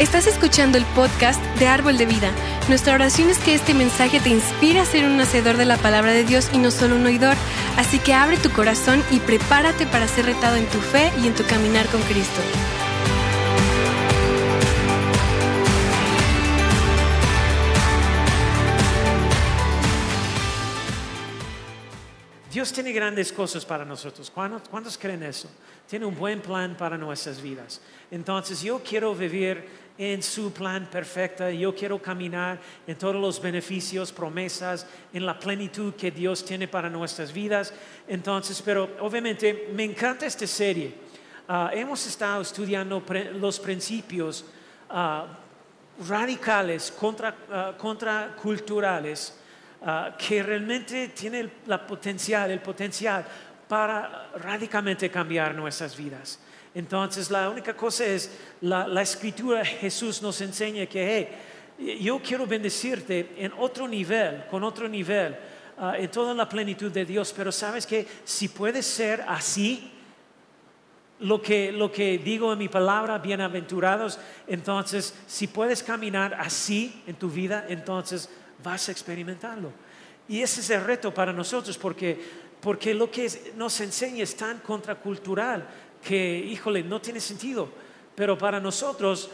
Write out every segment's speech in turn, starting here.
Estás escuchando el podcast de Árbol de Vida. Nuestra oración es que este mensaje te inspire a ser un hacedor de la palabra de Dios y no solo un oidor. Así que abre tu corazón y prepárate para ser retado en tu fe y en tu caminar con Cristo. Dios tiene grandes cosas para nosotros. ¿Cuántos, ¿Cuántos, creen eso? Tiene un buen plan para nuestras vidas. Entonces yo quiero vivir en su plan perfecto. Yo quiero caminar en todos los beneficios, promesas, en la plenitud que Dios tiene para nuestras vidas. Entonces, pero obviamente me encanta esta serie. Ah, hemos estado estudiando los principios uh, radicales, contra, uh, contraculturales Ah, que realmente tiene el, la potencial, el potencial para radicalmente cambiar nuestras vidas. Entonces, la única cosa es, la, la escritura, Jesús nos enseña que, hey, yo quiero bendecirte en otro nivel, con otro nivel, uh, en toda la plenitud de Dios, pero sabes que si puedes ser así, lo que, lo que digo en mi palabra, bienaventurados, entonces, si puedes caminar así en tu vida, entonces vas a experimentarlo. Y ese es el reto para nosotros porque, porque lo que nos enseña es tan contracultural que, híjole, no tiene sentido. Pero para nosotros,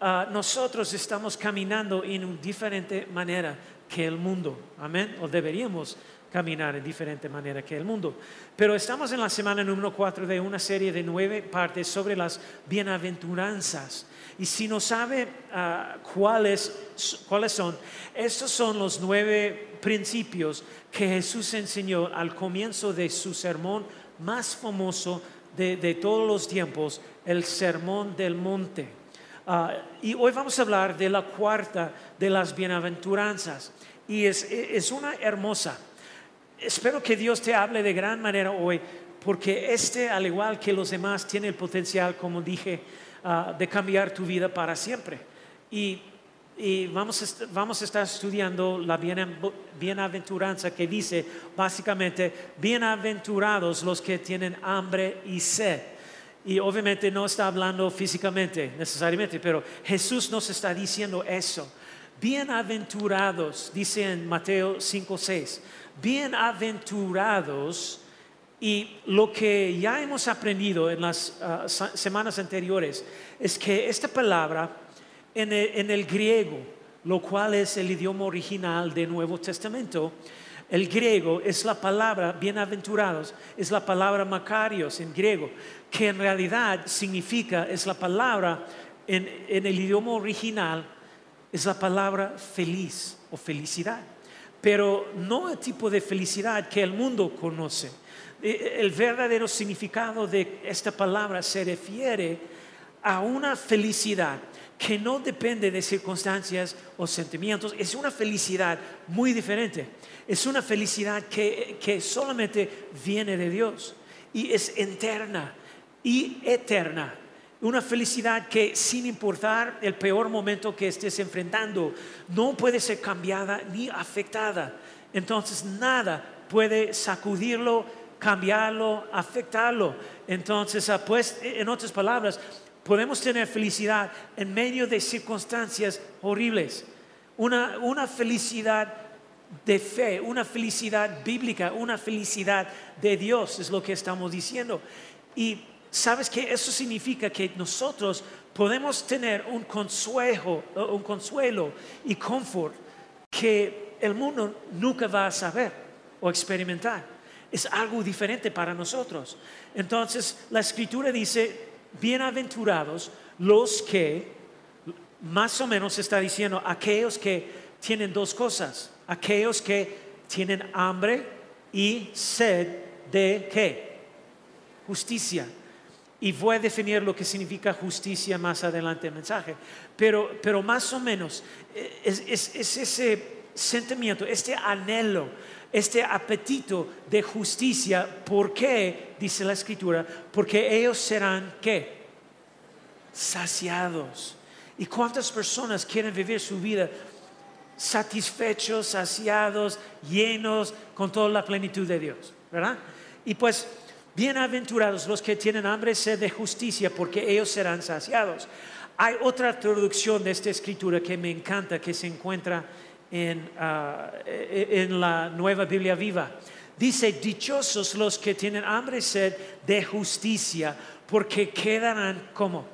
ah, nosotros estamos caminando en una diferente manera que el mundo. Amén. O deberíamos caminar en diferente manera que el mundo. Pero estamos en la semana número 4 de una serie de nueve partes sobre las bienaventuranzas. Y si no sabe ah, cuáles, cuáles son, estos son los nueve principios que Jesús enseñó al comienzo de su sermón más famoso de, todos los tiempos, el Sermón del Monte. Ah, y hoy vamos a hablar de la cuarta de las bienaventuranzas. Y es, es una hermosa. Espero que Dios te hable de gran manera hoy, porque este, al igual que los demás, tiene el potencial, como dije, Ah, de cambiar tu vida para siempre. Y, vamos, a, vamos, a, estar estudiando la bienaventuranza que dice básicamente, bienaventurados los que tienen hambre y sed. Y obviamente no está hablando físicamente necesariamente, pero Jesús nos está diciendo eso. Bienaventurados, dice en Mateo 5:6, bienaventurados y lo que ya hemos aprendido en las ah, semanas anteriores es que esta palabra en el, griego, lo cual es el idioma original del Nuevo Testamento, el griego es la palabra bienaventurados, es la palabra macarios en griego, que en realidad significa, es la palabra en, en el idioma original, es la palabra feliz o felicidad, pero no el tipo de felicidad que el mundo conoce. Eh, el verdadero significado de esta palabra se refiere a una felicidad que no depende de circunstancias o sentimientos, es una felicidad muy diferente, es una felicidad que, que solamente viene de Dios y es eterna y eterna. Una felicidad que sin importar el peor momento que estés enfrentando, no puede ser cambiada ni afectada. Entonces nada puede sacudirlo cambiarlo, afectarlo. Entonces, ah, pues, en otras palabras, podemos tener felicidad en medio de circunstancias horribles. Una, una felicidad de fe, una felicidad bíblica, una felicidad de Dios, es lo que estamos diciendo. Y sabes que eso significa que nosotros podemos tener un consuelo, un consuelo y confort que el mundo nunca va a saber o experimentar es algo diferente para nosotros. Entonces, la escritura dice, bienaventurados los que, más o menos está diciendo, aquellos que tienen dos cosas, aquellos que tienen hambre y sed de qué? Justicia. Y voy a definir lo que significa justicia más adelante en el mensaje. Pero, pero más o menos eh, es ese sentimiento, este anhelo este apetito de justicia. ¿Por qué? Dice la escritura, porque ellos serán qué? Saciados. ¿Y cuántas personas quieren vivir su vida satisfechos, saciados, llenos con toda la plenitud de Dios? ¿Verdad? Y pues, bienaventurados los que tienen hambre y sed de justicia, porque ellos serán saciados. Hay otra traducción de esta escritura que me encanta, que se encuentra en, ah, e- e- en la nueva Biblia viva. Dice, dichosos los que tienen hambre y sed de justicia, porque quedarán como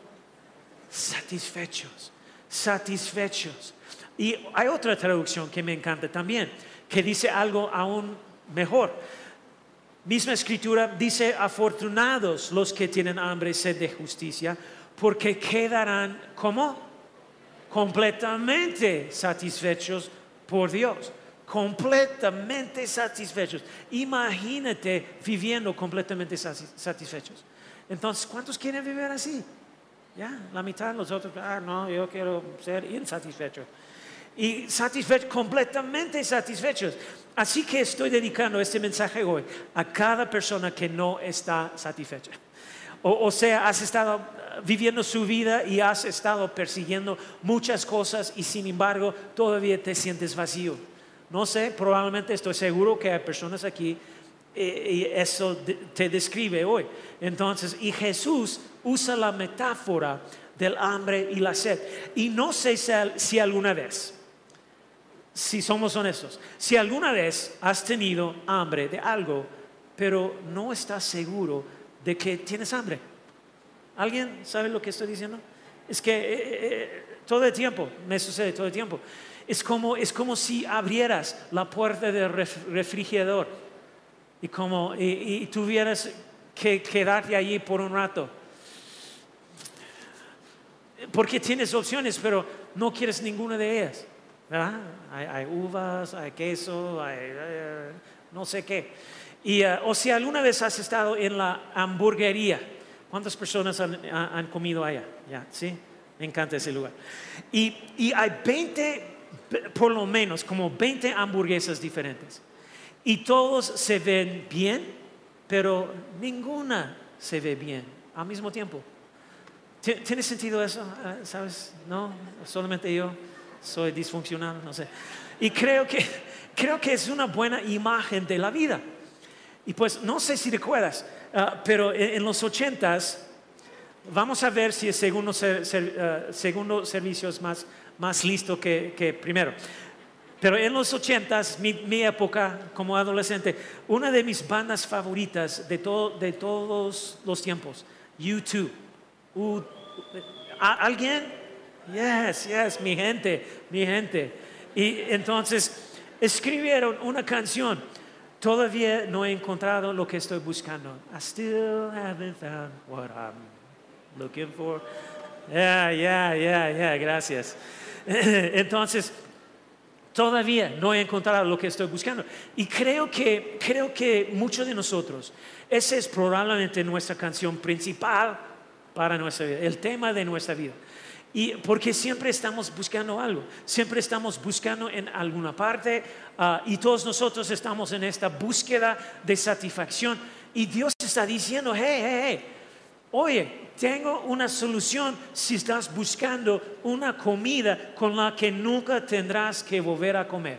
satisfechos, satisfechos. Y hay otra traducción que me encanta también, que dice algo aún mejor. Misma escritura dice, afortunados los que tienen hambre y sed de justicia, porque quedarán como completamente satisfechos por Dios. Completamente satisfechos. Imagínate viviendo completamente sati- satisfechos. Entonces, ¿cuántos quieren vivir así? Ya, la mitad, los otros, ah, no, yo quiero ser insatisfecho. Y satisfechos, completamente satisfechos. Así que estoy dedicando este mensaje hoy a cada persona que no está satisfecha. O, o sea, has estado viviendo su vida y has estado persiguiendo muchas cosas y sin embargo todavía te sientes vacío. No sé, probablemente estoy seguro que hay personas aquí eh, y eso te describe hoy. Entonces, y Jesús usa la metáfora del hambre y la sed. Y no sé si alguna vez, si somos honestos, si alguna vez has tenido hambre de algo, pero no estás seguro de que tienes hambre. ¿Alguien sabe lo que estoy diciendo? Es que eh, eh, todo el tiempo, me sucede todo el tiempo. Es como, es como si abrieras la puerta del ref- refrigerador y, como, y, tuvieras que quedarte allí por un rato. Porque tienes opciones, pero no quieres ninguna de ellas. ¿verdad? Hay, uvas, hay queso, hay eh, no sé qué. Y, eh, o si alguna vez has estado en la hamburguería, ¿cuántas personas han, ha- han comido allá? Ya, ¿sí? Me encanta ese lugar. Y, y hay 20, por lo menos, como 20 hamburguesas diferentes. Y todos se ven bien, pero ninguna se ve bien al mismo tiempo. ¿Ti- ¿Tiene sentido eso? Ah, ¿Sabes? No, solamente yo soy disfuncional, no sé. Y creo que, creo que es una buena imagen de la vida. Y pues no sé si recuerdas, ah, pero en, los ochentas, vamos a ver si el segundo, ser- ser- ah, segundo servicio es más, más listo que, que primero. Pero en los ochentas, mi, mi época como adolescente, una de mis bandas favoritas de, todo- de todos los tiempos, U2. U- ¿a- ¿Alguien? Yes, yes, mi gente, mi gente. Y entonces escribieron una canción. Todavía no he encontrado lo que estoy buscando. I still haven't found what I'm looking for. Yeah, yeah, yeah, yeah, gracias. Entonces, todavía no he encontrado lo que estoy buscando. Y creo que, creo que muchos de nosotros, esa es probablemente nuestra canción principal para nuestra vida, el tema de nuestra vida. Y porque siempre estamos buscando algo, siempre estamos buscando en alguna parte ah, y todos nosotros estamos en esta búsqueda de satisfacción. Y Dios está diciendo, hey, hey, hey, Oye, tengo una solución si estás buscando una comida con la que nunca tendrás que volver a comer.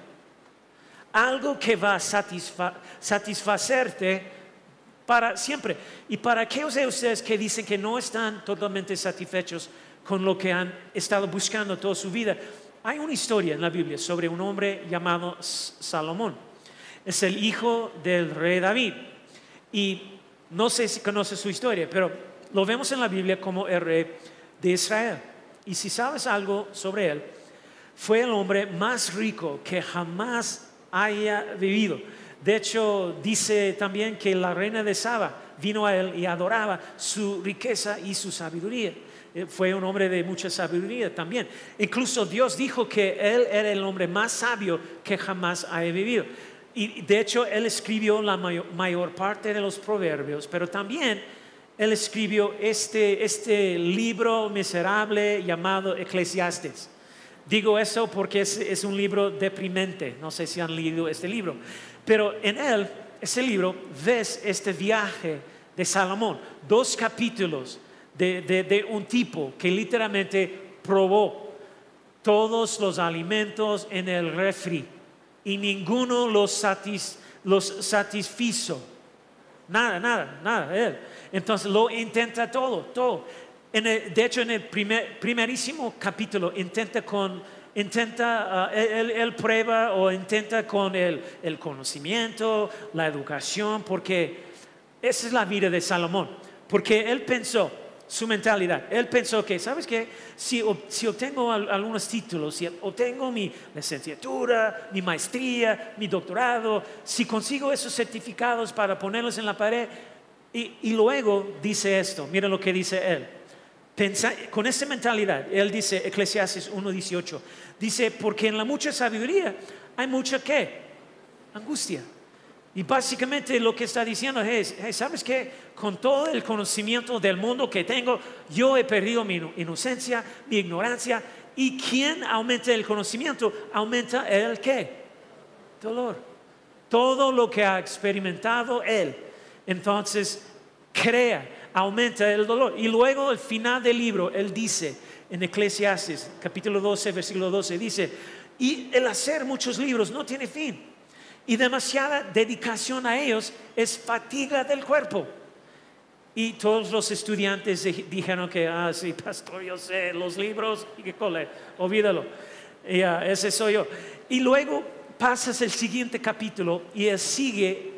Algo que va a satisfa- satisfacerte para siempre. Y para aquellos de ustedes que dicen que no están totalmente satisfechos con lo que han estado buscando toda su vida, hay una historia en la Biblia sobre un hombre llamado Salomón. Es el hijo del rey David. Y no sé si conoces su historia, pero lo vemos en la Biblia como el rey de Israel. Y si sabes algo sobre él, fue el hombre más rico que jamás haya vivido. De hecho, dice también que la reina de Saba vino a él y adoraba su riqueza y su sabiduría. Eh, Fue un hombre de mucha sabiduría también. Incluso Dios dijo que él era el hombre más sabio que jamás haya vivido. Y de hecho, él escribió la mayor, parte de los proverbios, pero también él escribió este, este libro miserable llamado Eclesiastes. Digo eso porque es, es un libro deprimente. No sé si han leído este libro. Pero en él, ese libro, ves este viaje de Salomón. Dos capítulos de, de- de un tipo que literalmente probó todos los alimentos en el refri y ninguno los, satis- los satisfizo. Nada, nada, nada. Él. Entonces lo intenta todo, todo. En el- de hecho, en el primer- primerísimo capítulo intenta con, intenta, ah, él, prueba o intenta con el, el conocimiento, la educación, porque esa es la vida de Salomón. Porque él pensó, su mentalidad, él pensó que, ¿sabes qué? Si, ob- si obtengo al- algunos títulos, si obtengo mi licenciatura, mi maestría, mi doctorado, si consigo esos certificados para ponerlos en la pared, y, luego dice esto, mira lo que dice él. Con esta mentalidad, él dice, Eclesiastes 1.18, dice, porque en la mucha sabiduría hay mucha qué? Angustia. Y básicamente lo que está diciendo es, ¿sabes qué? Con todo el conocimiento del mundo que tengo, yo he perdido mi ino- inocencia, mi ignorancia. ¿Y quien aumenta el conocimiento? Aumenta el qué? Dolor. Todo lo que ha experimentado él. Entonces, crea, aumenta el dolor. Y luego al final del libro, él dice en Eclesiastes, capítulo 12, versículo 12, dice, y el hacer muchos libros no tiene fin. Y demasiada dedicación a ellos es fatiga del cuerpo. Y todos los estudiantes di- dijeron que, ah, sí, pastor, yo sé los libros, y que cole, olvídalo. Y, ah, ese soy yo. Y luego pasas el siguiente capítulo y él sigue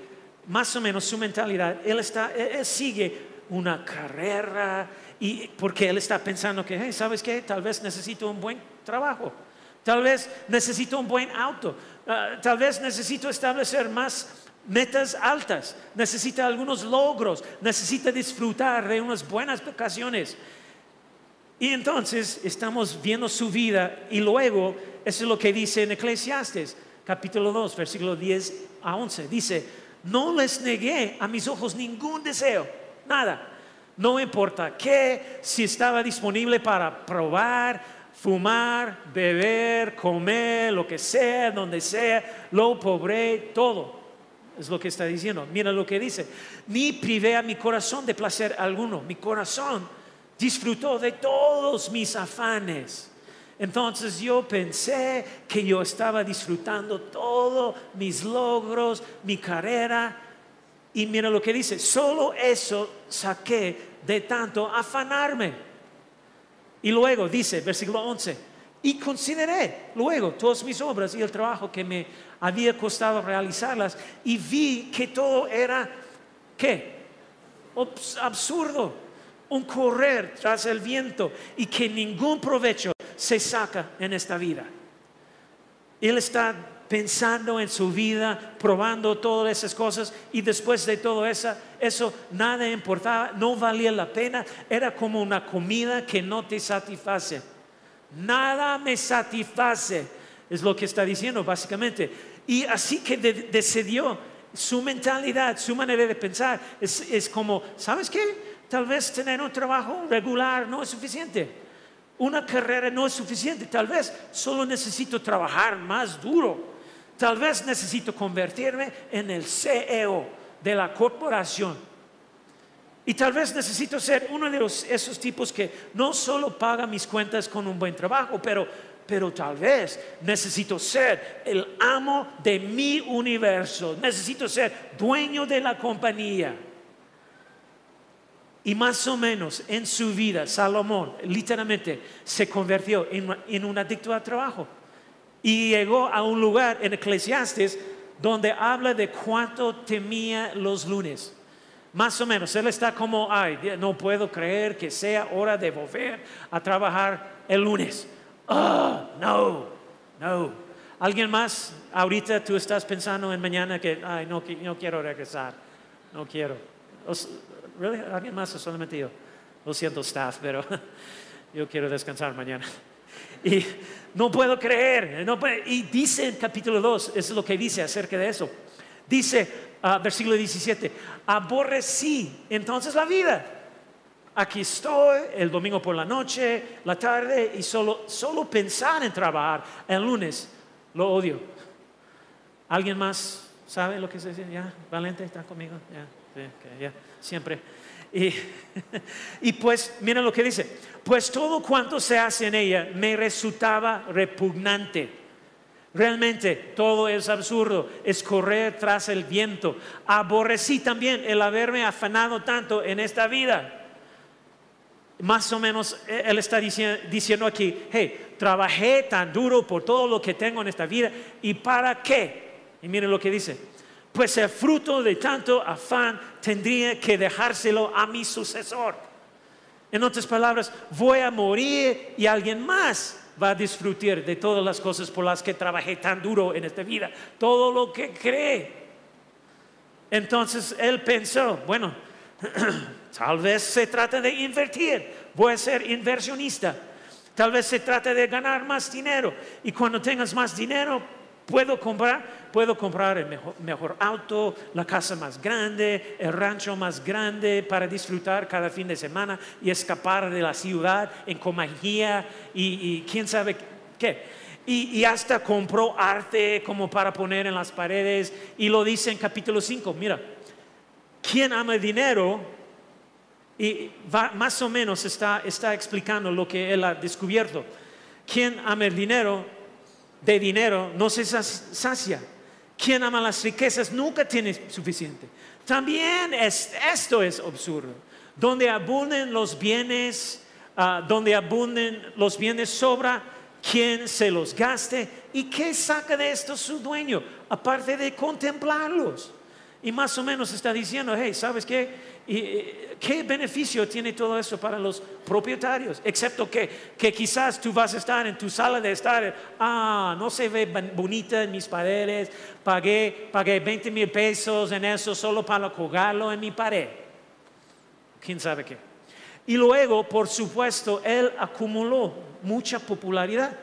más o menos su mentalidad. Él, está, él sigue una carrera y porque él está pensando que, hey, ¿sabes qué? Tal vez necesito un buen trabajo. Tal vez necesito un buen auto. Ah, tal vez necesito establecer más metas altas. Necesita algunos logros. Necesita disfrutar de unas buenas vacaciones. Y entonces estamos viendo su vida y luego, eso es lo que dice en Eclesiastes, capítulo 2, versículo 10 a 11. Dice, no les negué a mis ojos ningún deseo, nada. No importa qué, si estaba disponible para probar, fumar, beber, comer, lo que sea, donde sea, lo pobre, todo. Es lo que está diciendo. Mira lo que dice. Ni privé a mi corazón de placer alguno. Mi corazón disfrutó de todos mis afanes. Entonces yo pensé que yo estaba disfrutando todos mis logros, mi carrera. Y mira lo que dice. Solo eso saqué de tanto afanarme. Y luego dice, versículo 11, y consideré luego todas mis obras y el trabajo que me había costado realizarlas y vi que todo era, ¿qué? Absurdo, un correr tras el viento y que ningún provecho se saca en esta vida. Él está pensando en su vida, probando todas esas cosas y después de todo eso, eso nada importaba, no valía la pena, era como una comida que no te satisface. Nada me satisface, es lo que está diciendo básicamente. Y así que de- decidió su mentalidad, su manera de pensar, es, es como, ¿sabes qué? Tal vez tener un trabajo regular no es suficiente. Una carrera no es suficiente. Tal vez solo necesito trabajar más duro. Tal vez necesito convertirme en el CEO de la corporación. Y tal vez necesito ser uno de esos tipos que no solo paga mis cuentas con un buen trabajo, pero, pero tal vez necesito ser el amo de mi universo. Necesito ser dueño de la compañía. Y más o menos en su vida, Salomón literalmente se convirtió en un adicto al trabajo. Y llegó a un lugar en Eclesiastes donde habla de cuánto temía los lunes. Más o menos, él está como, ay, no puedo creer que sea hora de volver a trabajar el lunes. Ah, no, no. ¿Alguien más? Ahorita tú estás pensando en mañana que, ay, no, no quiero regresar. No quiero. Really? ¿Alguien más o solamente yo? Lo siento, staff, pero yo quiero descansar mañana. Y no puedo creer. no puedo- y dice en capítulo 2, eso es lo que dice acerca de eso. Dice, ah, versículo 17, aborrecí entonces la vida. Aquí estoy el domingo por la noche, la tarde, y solo, solo pensar en trabajar el lunes, lo odio. ¿Alguien más sabe lo que se dice? ¿Ya? ¿Valente está conmigo? Ya, ya, siempre. Y, y pues, mira lo que dice, pues todo cuanto se hace en ella me resultaba repugnante. Realmente todo es absurdo, es correr tras el viento. Aborrecí también el haberme afanado tanto en esta vida. Más o menos eh, él está diciendo aquí, hey, trabajé tan duro por todo lo que tengo en esta vida y para qué. Y miren lo que dice, pues el fruto de tanto afán tendría que dejárselo a mi sucesor. En otras palabras, voy a morir y alguien más va a disfrutar de todas las cosas por las que trabajé tan duro en esta vida, todo lo que cree. Entonces él pensó, bueno, tal vez se trata de invertir, voy a ser inversionista, tal vez se trata de ganar más dinero. Y cuando tengas más dinero puedo comprar, puedo comprar el mejor, auto, la casa más grande, el rancho más grande para disfrutar cada fin de semana y escapar de la ciudad en Comagía y, quién sabe qué. Y, y, hasta compró arte como para poner en las paredes y lo dice en capítulo 5, mira, ¿quién ama el dinero? Y más o menos está, está explicando lo que él ha descubierto. ¿Quién ama el dinero? De dinero no se sacia. Quien ama las riquezas nunca tiene suficiente. También esto es absurdo. Donde abunden los bienes, ah, donde abunden los bienes sobra, quien se los gaste y qué saca de esto su dueño, aparte de contemplarlos. Y más o menos está diciendo, hey, ¿sabes qué? ¿Qué beneficio tiene todo eso para los propietarios? Excepto que, que quizás tú vas a estar en tu sala de estar, ah, no se ve bonita en mis paredes, pagué, pagué 20 mil pesos en eso solo para colgarlo en mi pared. ¿Quién sabe qué? Y luego, por supuesto, él acumuló mucha popularidad.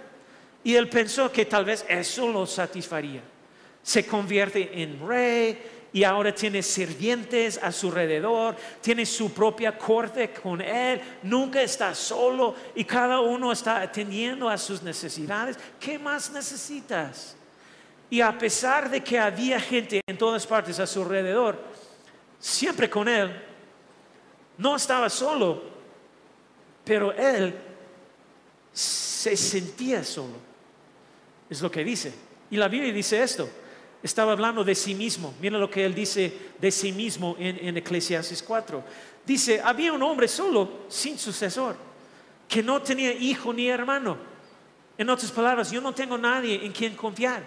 Y él pensó que tal vez eso lo satisfaría. Se convierte en rey, y ahora tiene sirvientes a su alrededor, tiene su propia corte con él, nunca está solo y cada uno está atendiendo a sus necesidades. ¿Qué más necesitas? Y a pesar de que había gente en todas partes a su alrededor, siempre con él, no estaba solo, pero él se sentía solo. Es lo que dice. Y la Biblia dice esto estaba hablando de sí mismo. Mira lo que él dice de sí mismo en, en Eclesiastes 4. Dice, había un hombre solo, sin sucesor, que no tenía hijo ni hermano. En otras palabras, yo no tengo nadie en quien confiar.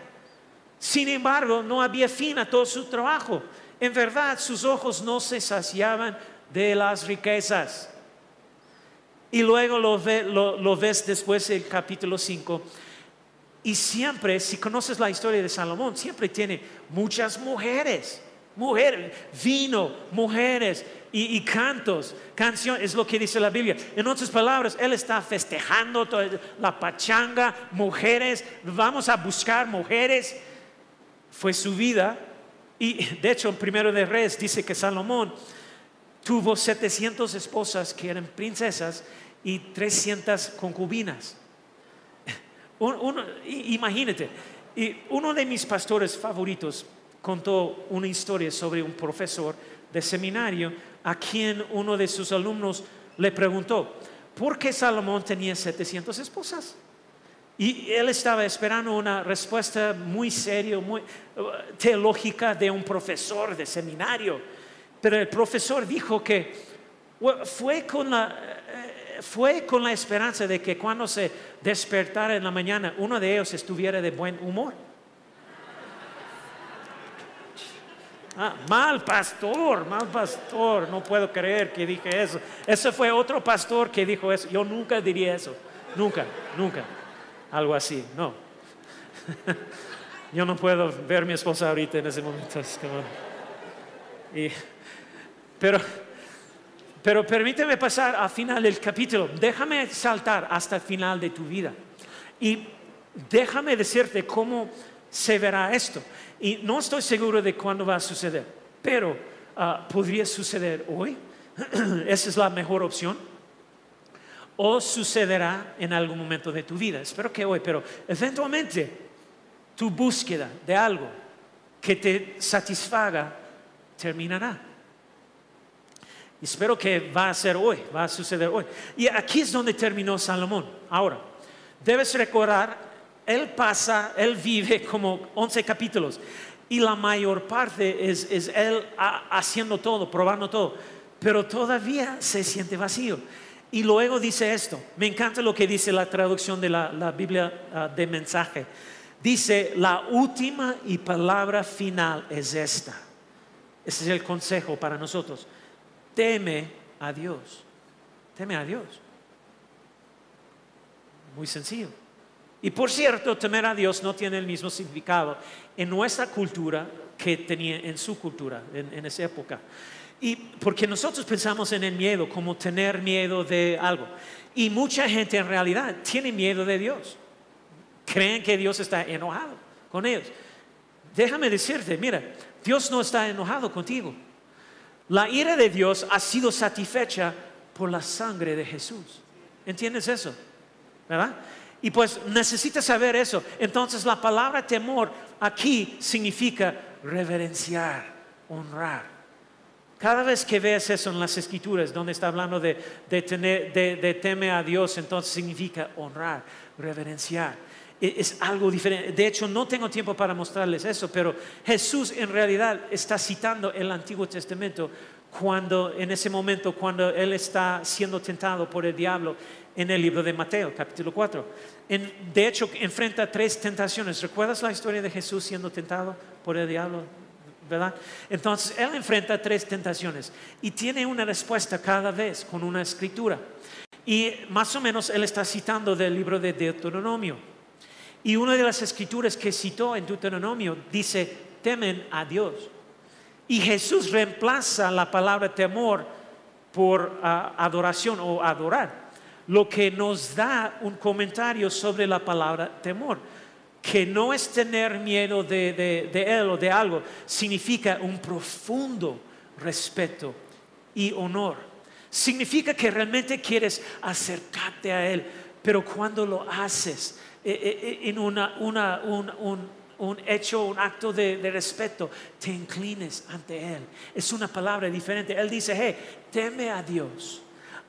Sin embargo, no había fin a todo su trabajo. En verdad, sus ojos no se saciaban de las riquezas. Y luego lo, ves después del capítulo 5 y siempre, si conoces la historia de Salomón, siempre tiene muchas mujeres, mujeres, vino, mujeres y, cantos, canción, es lo que dice la Biblia. En otras palabras, él está festejando toda la pachanga, mujeres, vamos a buscar mujeres. Fue su vida. Y de hecho, en Primero de Reyes dice que Salomón tuvo 700 esposas que eran princesas y 300 concubinas imagínate, uno de mis pastores favoritos contó una historia sobre un profesor de seminario a quien uno de sus alumnos le preguntó, ¿por qué Salomón tenía 700 esposas? Y él estaba esperando una respuesta muy seria, muy uh, teológica de un profesor de seminario. Pero el profesor dijo que fue con la, fue con la esperanza de que cuando se despertara en la mañana, uno de ellos estuviera de buen humor. Ah, mal pastor, mal pastor, no puedo creer que dije eso. Ese fue otro pastor que dijo eso. Yo nunca diría eso, nunca, nunca. Algo así, no. Yo no puedo ver a mi esposa ahorita en ese momento. pero pero permíteme pasar al final del capítulo. Déjame saltar hasta el final de tu vida. Y déjame decirte cómo se verá esto. Y no estoy seguro de cuándo va a suceder, pero ah, podría suceder hoy. Esa es la mejor opción. O sucederá en algún momento de tu vida. Espero que hoy, pero eventualmente tu búsqueda de algo que te satisfaga terminará. Espero que va a ser hoy, va a suceder hoy. Y aquí es donde terminó Salomón. Ahora, debes recordar, él pasa, él vive como 11 capítulos. Y la mayor parte es, él haciendo todo, probando todo. Pero todavía se siente vacío. Y luego dice esto, me encanta lo que dice la traducción de la, la Biblia ah, de mensaje. Dice, la última y palabra final es esta. Ese es el consejo para nosotros. Teme a Dios. Teme a Dios. Muy sencillo. Y por cierto, temer a Dios no tiene el mismo significado en nuestra cultura que tenía en su cultura en, esa época. Y porque nosotros pensamos en el miedo como tener miedo de algo. Y mucha gente en realidad tiene miedo de Dios. Creen que Dios está enojado con ellos. Déjame decirte, mira, Dios no está enojado contigo. La ira de Dios ha sido satisfecha por la sangre de Jesús. ¿Entiendes eso? ¿Verdad? Y pues necesitas saber eso. Entonces la palabra temor aquí significa reverenciar, honrar. Cada vez que ves eso en las escrituras, donde está hablando de, tener, de, temer a Dios, entonces significa honrar, reverenciar. E, es algo diferente. De hecho, no tengo tiempo para mostrarles eso, pero Jesús en realidad está citando el Antiguo Testamento cuando, en ese momento, cuando Él está siendo tentado por el diablo en el libro de Mateo, capítulo 4. de hecho, enfrenta tres tentaciones. ¿Recuerdas la historia de Jesús siendo tentado por el diablo? ¿verdad? Entonces, él enfrenta tres tentaciones y tiene una respuesta cada vez con una escritura. Y más o menos él está citando del libro de Deuteronomio. Y una de las escrituras que citó en Deuteronomio dice, temen a Dios. Y Jesús reemplaza la palabra temor por ah, adoración o adorar, lo que nos da un comentario sobre la palabra temor que no es tener miedo de, Él o de algo, significa un profundo respeto y honor. Significa que realmente quieres acercarte a Él, pero cuando lo haces eh, eh, eh, en un, hecho, un acto de, de, respeto, te inclines ante Él. Es una palabra diferente. Él dice, hey, teme a Dios,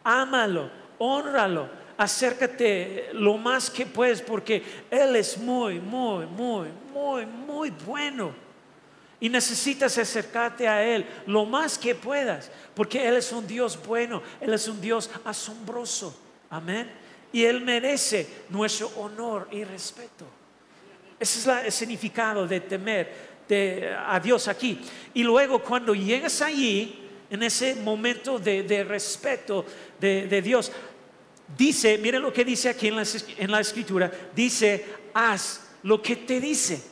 ámalo, honralo acércate lo más que puedes porque Él es muy, muy, muy, muy, muy bueno. Y necesitas acercarte a Él lo más que puedas, porque Él es un Dios bueno, Él es un Dios asombroso. Amén. Y Él merece nuestro honor y respeto. Ese es el significado de temer a Dios aquí. Y luego cuando llegas allí, en ese momento de, respeto de Dios, dice, mire lo que dice aquí en la, escritura, dice, haz lo que te dice.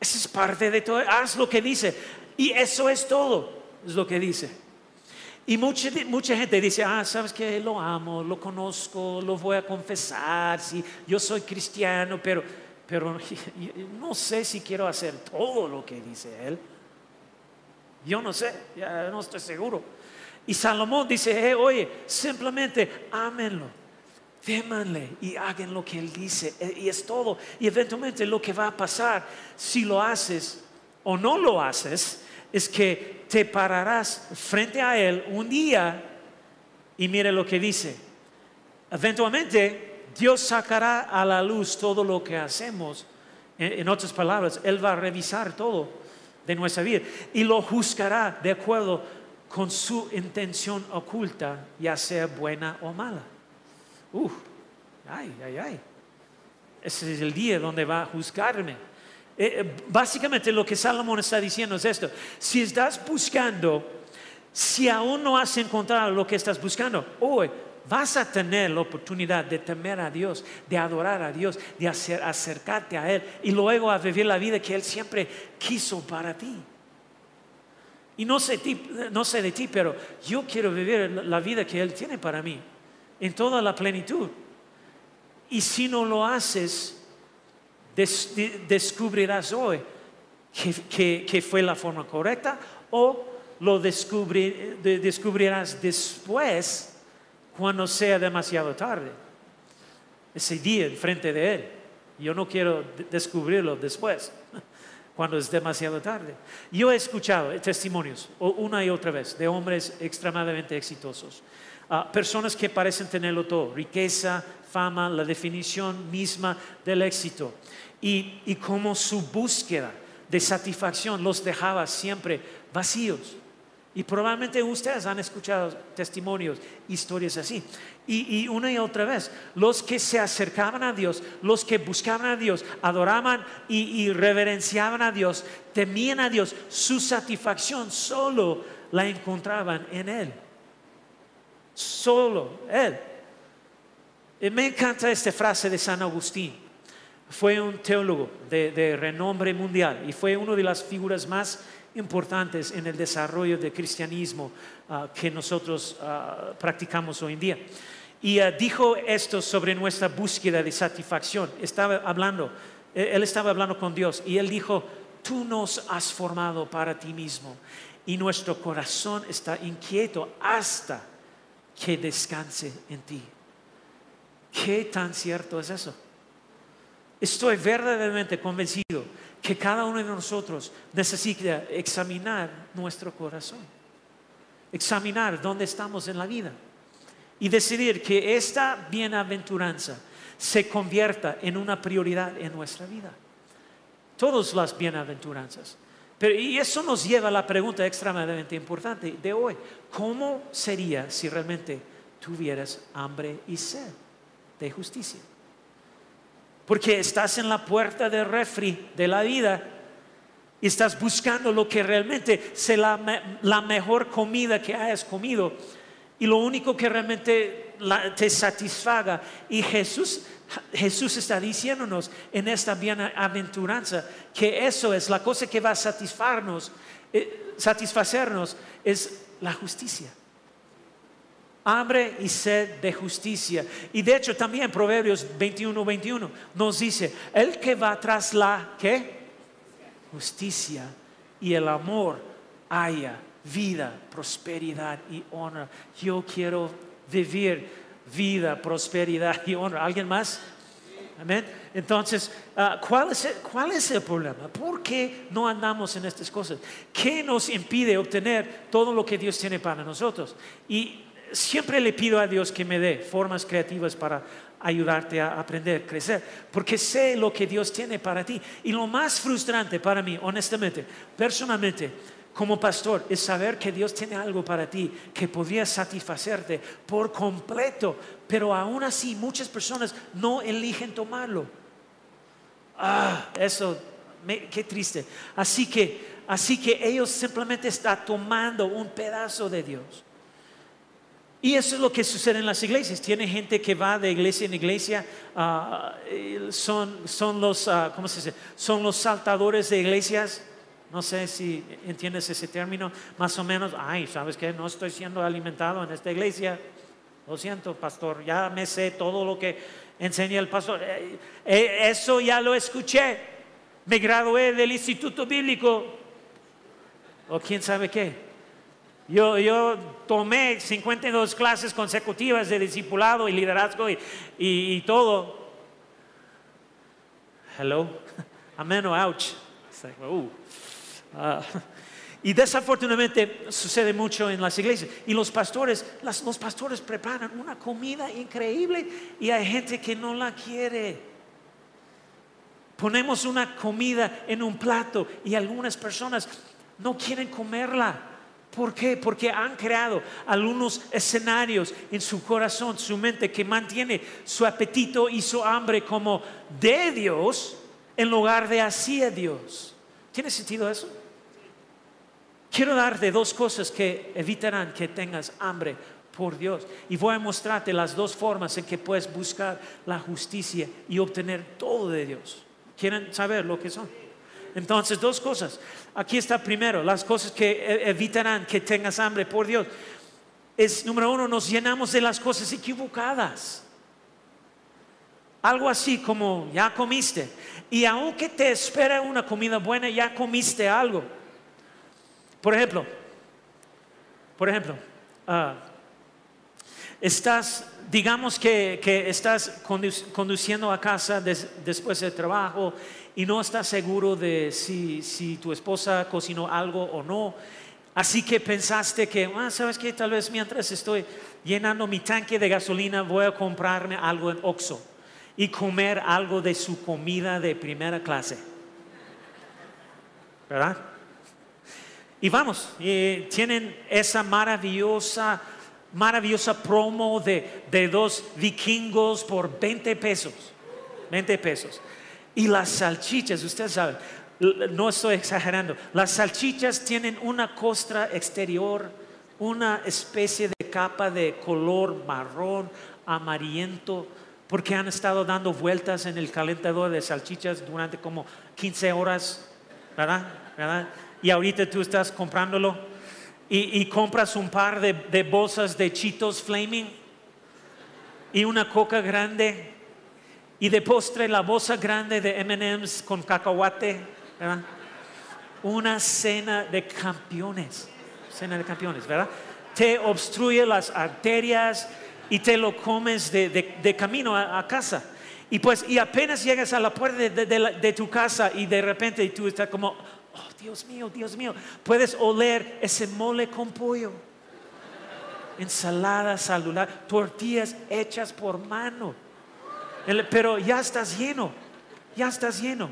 Esa es parte de todo, haz lo que dice. Y eso es todo, es lo que dice. Y mucha, mucha gente dice, ah, sabes que lo amo, lo conozco, lo voy a confesar, sí, yo soy cristiano, pero, pero no sé si quiero hacer todo lo que dice él. Yo no sé, ya no estoy seguro. Y Salomón dice, eh, oye, simplemente ámenlo, témanle y hagan lo que él dice. E, y es todo. Y eventualmente lo que va a pasar si lo haces o no lo haces es que te pararás frente a él un día y mire lo que dice. Eventualmente Dios sacará a la luz todo lo que hacemos. En otras palabras, Él va a revisar todo de nuestra vida y lo juzgará de acuerdo con su intención oculta, ya sea buena o mala. Uf, ay, ay, ay. Ese es el día donde va a juzgarme. Eh, eh, básicamente lo que Salomón está diciendo es esto. Si estás buscando, si aún no has encontrado lo que estás buscando, hoy vas a tener la oportunidad de temer a Dios, de adorar a Dios, de acercarte a Él y luego a vivir la vida que Él siempre quiso para ti. Y no sé, no sé de ti, pero yo quiero vivir la vida que Él tiene para mí, en toda la plenitud. Y si no lo haces, descubrirás hoy que, fue la forma correcta o lo descubrirás después cuando sea demasiado tarde. Ese día frente de Él. Yo no quiero descubrirlo después cuando es demasiado tarde. Yo he escuchado testimonios una y otra vez de hombres extremadamente exitosos, ah, personas que parecen tenerlo todo, riqueza, fama, la definición misma del éxito, y, y como su búsqueda de satisfacción los dejaba siempre vacíos. Y probablemente ustedes han escuchado testimonios, historias así. Y, una y otra vez, los que se acercaban a Dios, los que buscaban a Dios, adoraban y, y reverenciaban a Dios, temían a Dios, su satisfacción solo la encontraban en Él. Solo Él. Y me encanta esta frase de San Agustín. Fue un teólogo de, renombre mundial y fue una de las figuras más importantes en el desarrollo del cristianismo ah, que nosotros ah, practicamos hoy en día. Y ah, dijo esto sobre nuestra búsqueda de satisfacción. Estaba hablando, él estaba hablando con Dios y él dijo, tú nos has formado para ti mismo y nuestro corazón está inquieto hasta que descanse en ti. ¿Qué tan cierto es eso? Estoy verdaderamente convencido que cada uno de nosotros necesita examinar nuestro corazón, examinar dónde estamos en la vida y decidir que esta bienaventuranza se convierta en una prioridad en nuestra vida. Todas las bienaventuranzas. Pero, y eso nos lleva a la pregunta extremadamente importante de hoy. ¿Cómo sería si realmente tuvieras hambre y sed? de justicia. Porque estás en la puerta del refri de la vida y estás buscando lo que realmente es la, mejor comida que hayas comido y lo único que realmente te satisfaga. Y Jesús, Jesús está diciéndonos en esta bienaventuranza que eso es la cosa que va a satisfacernos, eh, satisfacernos es la justicia hambre y sed de justicia. Y de hecho también Proverbios 21, 21 nos dice, el que va tras la ¿qué? justicia y el amor haya vida, prosperidad y honra. Yo quiero vivir vida, prosperidad y honra. ¿Alguien más? Amén. Entonces, ah, ¿cuál, es el, ¿cuál es el problema? ¿Por qué no andamos en estas cosas? ¿Qué nos impide obtener todo lo que Dios tiene para nosotros? Y siempre le pido a Dios que me dé formas creativas para ayudarte a aprender, crecer, porque sé lo que Dios tiene para ti. Y lo más frustrante para mí, honestamente, personalmente, como pastor, es saber que Dios tiene algo para ti que podría satisfacerte por completo, pero aún así muchas personas no eligen tomarlo. Ah, eso, qué triste. Así que, así que ellos simplemente están tomando un pedazo de Dios y eso es lo que sucede en las iglesias. Tiene gente que va de iglesia en iglesia, ah, son, son, los, ah, ¿cómo se dice? Son los saltadores de iglesias. No sé si entiendes ese término, más o menos. Ay, ¿sabes qué? No estoy siendo alimentado en esta iglesia. Lo siento, pastor, ya me sé todo lo que enseña el pastor. Eh, eh, eso ya lo escuché. Me gradué del instituto bíblico. O quién sabe qué. Yo, tomé 52 clases consecutivas de discipulado y liderazgo y, todo. Hello. Amén o ouch. Y desafortunadamente sucede mucho en las iglesias. Y los pastores, los pastores preparan una comida increíble y hay gente que no la quiere. Ponemos una comida en un plato y algunas personas no quieren comerla. ¿Por qué? Porque han creado algunos escenarios en su corazón, su mente, que mantiene su apetito y su hambre como de Dios en lugar de hacia Dios. ¿Tiene sentido eso? Quiero darte dos cosas que evitarán que tengas hambre por Dios. Y voy a mostrarte las dos formas en que puedes buscar la justicia y obtener todo de Dios. ¿Quieren saber lo que son? Entonces, dos cosas. Aquí está primero, las cosas que e-, evitarán que tengas hambre por Dios. Es, número uno, nos llenamos de las cosas equivocadas. Algo así como, ya comiste. Y aunque te espera una comida buena, ya comiste algo. Por ejemplo, por ejemplo, ah, estás, digamos que, estás conduciendo a casa después del trabajo y no estás seguro de si, tu esposa cocinó algo o no. Así que pensaste que, ah, ¿sabes qué? Tal vez mientras estoy llenando mi tanque de gasolina voy a comprarme algo en Oxxo y comer algo de su comida de primera clase. ¿Verdad? Y vamos, tienen esa maravillosa, maravillosa promo de, de dos vikingos por 20 pesos. 20 pesos. Y las salchichas, ustedes saben, no estoy exagerando, las salchichas tienen una costra exterior, una especie de capa de color marrón, amarillento, porque han estado dando vueltas en el calentador de salchichas durante como 15 horas, ¿verdad? Y ahorita tú estás comprándolo y, compras un par de, de bolsas de Cheetos Flaming y una coca grande y de postre la bolsa grande de MM's con cacahuate. ¿verdad? Una cena de campeones. Cena de campeones, ¿verdad? Te obstruye las arterias y te lo comes de, de- camino a, casa. Y pues, y apenas llegas a la puerta de, de tu casa y de repente tú estás como, oh Dios mío, Dios mío, puedes oler ese mole con pollo ensalada saludable, tortillas hechas por mano. Pero ya estás lleno, ya estás lleno.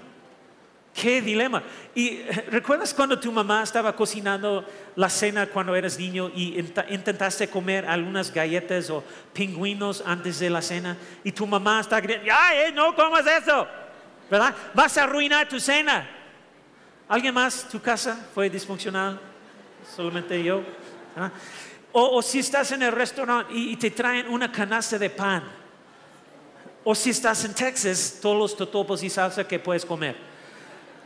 Qué dilema. Y eh, recuerdas cuando tu mamá estaba cocinando la cena cuando eras niño y int- intentaste comer algunas galletas o pingüinos antes de la cena y tu mamá está gritando, ¡ay, no comas eso! ¿Verdad? Vas a arruinar tu cena. ¿Alguien más? ¿Tu casa fue disfuncional? Solamente yo. O, si estás en el restaurante y te traen una canasta de pan. O si estás en Texas, todos los totopos y salsa que puedes comer.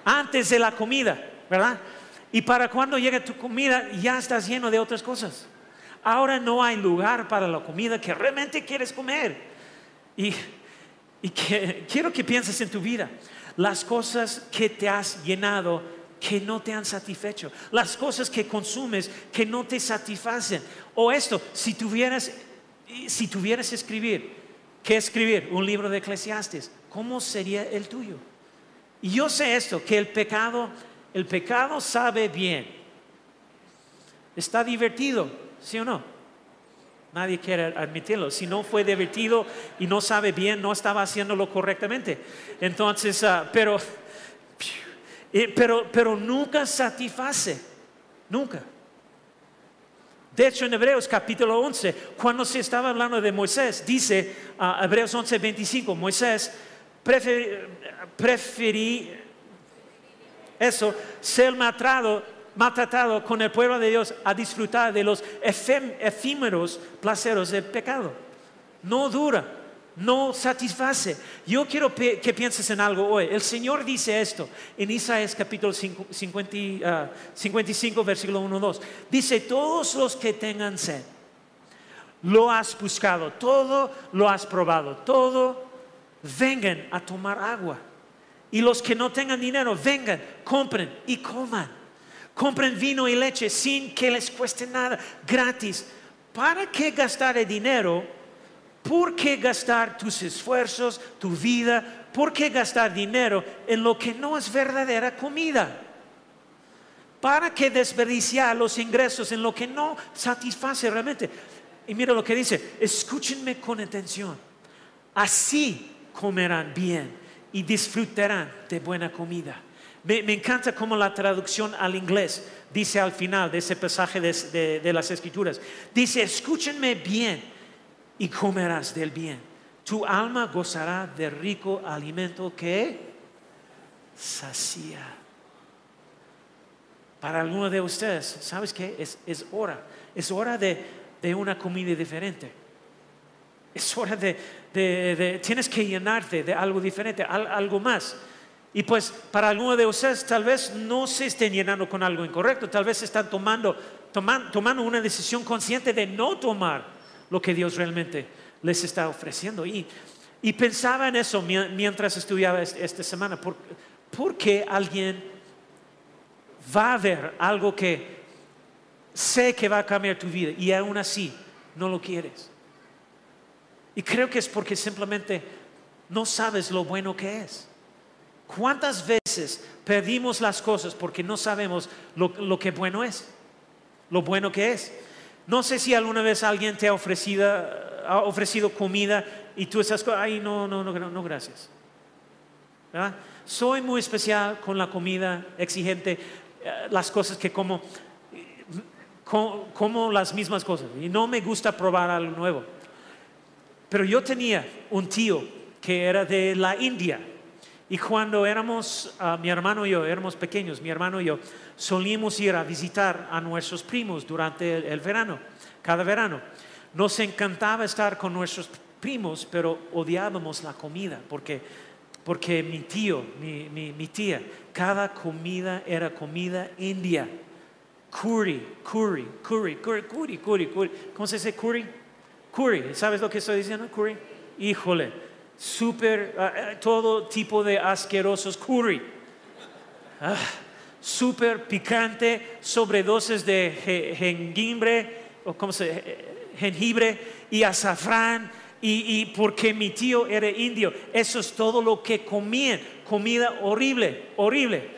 Antes de la comida, ¿verdad? Y para cuando llega tu comida ya estás lleno de otras cosas. Ahora no hay lugar para la comida que realmente quieres comer. Y, quiero que pienses en tu vida. Las cosas que te has llenado que no te han satisfecho. Las cosas que consumes que no te satisfacen. O esto, si tuvieras, si tuvieras escribir, ¿qué escribir? Un libro de Eclesiastes. ¿Cómo sería el tuyo? Y yo sé esto, que el pecado, el pecado sabe bien. Está divertido, ¿sí o no? Nadie quiere admitirlo. Si no fue divertido y no sabe bien, no estaba haciéndolo correctamente. Entonces, ah, pero, eh, pero, pero nunca satisface. Nunca. De hecho, en Hebreos capítulo 11, cuando se estaba hablando de Moisés, dice ah, Hebreos 11, 25, Moisés preferí, preferí eso, ser maltratado, maltratado con el pueblo de Dios a disfrutar de los efímeros placeros del pecado. No dura, no satisface. Yo quiero que pienses en algo hoy. El Señor dice esto en Isaías capítulo cinco- 50, ah, 55, versículo 1, 2. Dice, todos los que tengan sed, lo has buscado, todo lo has probado, todo, vengan a tomar agua. Y los que no tengan dinero, vengan, compren y coman. Compren vino y leche sin que les cueste nada, gratis. ¿Para qué gastar el dinero? ¿Por qué gastar tus esfuerzos, tu vida? ¿Por qué gastar dinero en lo que no es verdadera comida? ¿Para qué desperdiciar los ingresos en lo que no satisface realmente? Y mira lo que dice, escúchenme con atención. Así comerán bien y disfrutarán de buena comida. Me, encanta como la traducción al inglés dice al final de ese pasaje de- de las escrituras. Dice, escúchenme bien y comerás del bien. Tu alma gozará de rico alimento que sacia. Para algunos de ustedes, ¿sabes qué? Es, es hora. Es hora de, de una comida diferente. Es hora de, de- de- tienes que llenarte de algo diferente, al- algo más. Y pues para algunos de ustedes tal vez no se estén llenando con algo incorrecto, tal vez están tomando, toman- tomando una decisión consciente de no tomar lo que Dios realmente les está ofreciendo. Y, y pensaba en eso mi- mientras estudiaba es- esta semana, ¿por, por qué alguien va a ver algo que sé que va a cambiar tu vida y aún así no lo quieres? Y creo que es porque simplemente no sabes lo bueno que es. ¿Cuántas veces perdimos las cosas porque no sabemos lo, lo que bueno es? Lo bueno que es. No sé si alguna vez alguien te ha ofrecido, comida y tú estás, ay, no, no, no, no, gracias. Soy muy especial con la comida exigente, eh, las cosas que como. co- como las mismas cosas y no me gusta probar algo nuevo. Pero yo tenía un tío que era de la India y cuando éramos, ah, mi hermano y yo, éramos pequeños, mi hermano y yo, solíamos ir a visitar a nuestros primos durante el, verano, cada verano. Nos encantaba estar con nuestros primos, pero odiábamos la comida porque, porque mi tío, mi, mi- mi tía, cada comida era comida india. Curry, curry, curry, curry, curry, curry, curry. ¿Cómo se dice curry? Curry, ¿sabes lo que estoy diciendo? Curry. Híjole, súper, ah, ah, todo tipo de asquerosos curry. Ah, súper picante, sobredosis de je- jengibre, o cómo se eh, jengibre y azafrán. Y, y porque mi tío era indio, eso es todo lo que comían, comida horrible, horrible.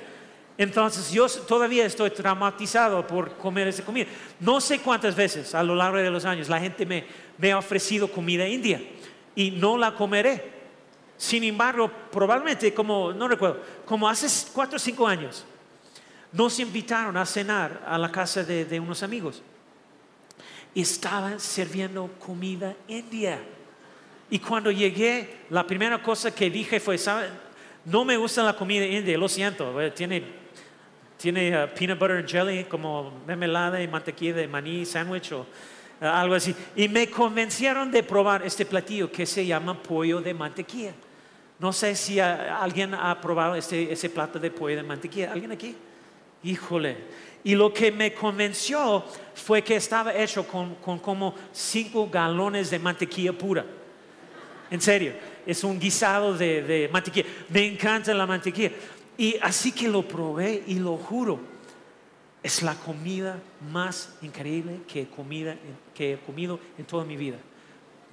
Entonces yo todavía estoy traumatizado por comer esa comida. No sé cuántas veces a lo largo de los años la gente me, me ha ofrecido comida india y no la comeré. Sin embargo, probablemente como, no recuerdo, como hace cuatro o cinco años, nos invitaron a cenar a la casa de, de unos amigos. Estaban sirviendo comida india. Y cuando llegué, la primera cosa que dije fue, ¿saben? No me gusta la comida india, lo siento. eh, Tiene, tiene uh, peanut butter and jelly, como mermelada y mantequilla de maní, sándwich o algo así. Y me convencieron de probar este platillo que se llama pollo de mantequilla. No sé si alguien ha probado este, ese plato de pollo de mantequilla. ¿Alguien aquí? Híjole. Y lo que me convenció fue que estaba hecho con, con como cinco galones de mantequilla pura. En serio, es un guisado de, de mantequilla. Me encanta la mantequilla. Y así que lo probé y lo juro, es la comida más increíble que he, comida- que he comido en toda mi vida.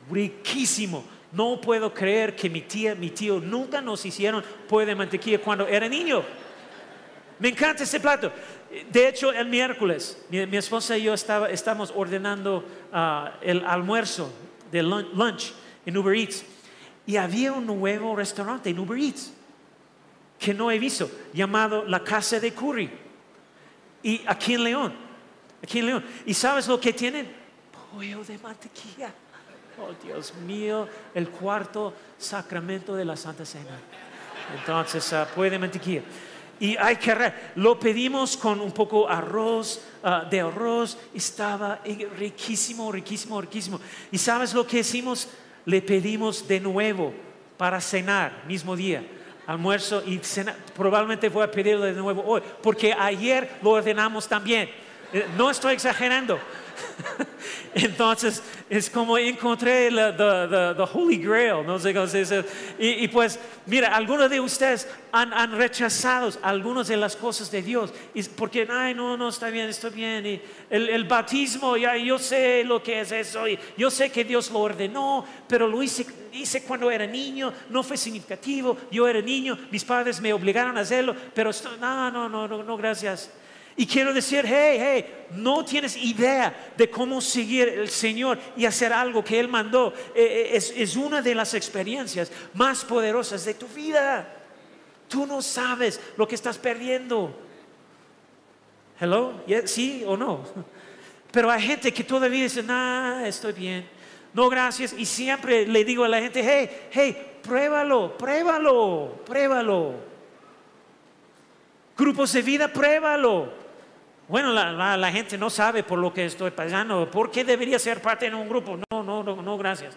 Riquísimo. No puedo creer que mi tía, mi tío nunca nos hicieron pollo de mantequilla cuando era niño. Me encanta ese plato. De hecho, el miércoles, mi, esposa y yo estaba, estamos ordenando ah, el almuerzo de lun- lunch en Uber Eats. Y había un nuevo restaurante en Uber Eats que no he visto, llamado La Casa de Curry. Y aquí en León, aquí en León. ¿Y sabes lo que tienen? Pollo de mantequilla. Oh, Dios mío, el cuarto sacramento de la Santa Cena. Entonces, ah, pollo de mantequilla. Y hay que re- lo pedimos con un poco arroz, ah, de arroz, estaba riquísimo, riquísimo, riquísimo. ¿Y sabes lo que hicimos? Le pedimos de nuevo para cenar, mismo día, almuerzo y cena. Probablemente voy a pedirlo de nuevo hoy, porque ayer lo ordenamos también. Eh, No estoy exagerando. Entonces, es como encontré la the, the- the Holy Grail, no sé cómo se dice. Y, y pues, mira, algunos de ustedes han, han rechazado algunas de las cosas de Dios. Y porque, ay, no, no, está bien, estoy bien. Y el, el bautismo, ya yo sé lo que es eso. Y yo sé que Dios lo ordenó, pero lo hice, hice cuando era niño, no fue significativo. Yo era niño, mis padres me obligaron a hacerlo, pero no, no, no, no, no, gracias. Y quiero decir, hey, hey, no tienes idea de cómo seguir el Señor y hacer algo que Él mandó. Eh, eh, es, una de las experiencias más poderosas de tu vida. Tú no sabes lo que estás perdiendo. Hello, ¿sí o no? Pero hay gente que todavía dice, nah, estoy bien. No, gracias. Y siempre le digo a la gente, hey, hey, pruébalo, pruébalo, pruébalo. Grupos de vida, pruébalo. Bueno, la, gente no sabe por lo que estoy pasando. ¿Por qué debería ser parte de un grupo? No, no, no, no gracias.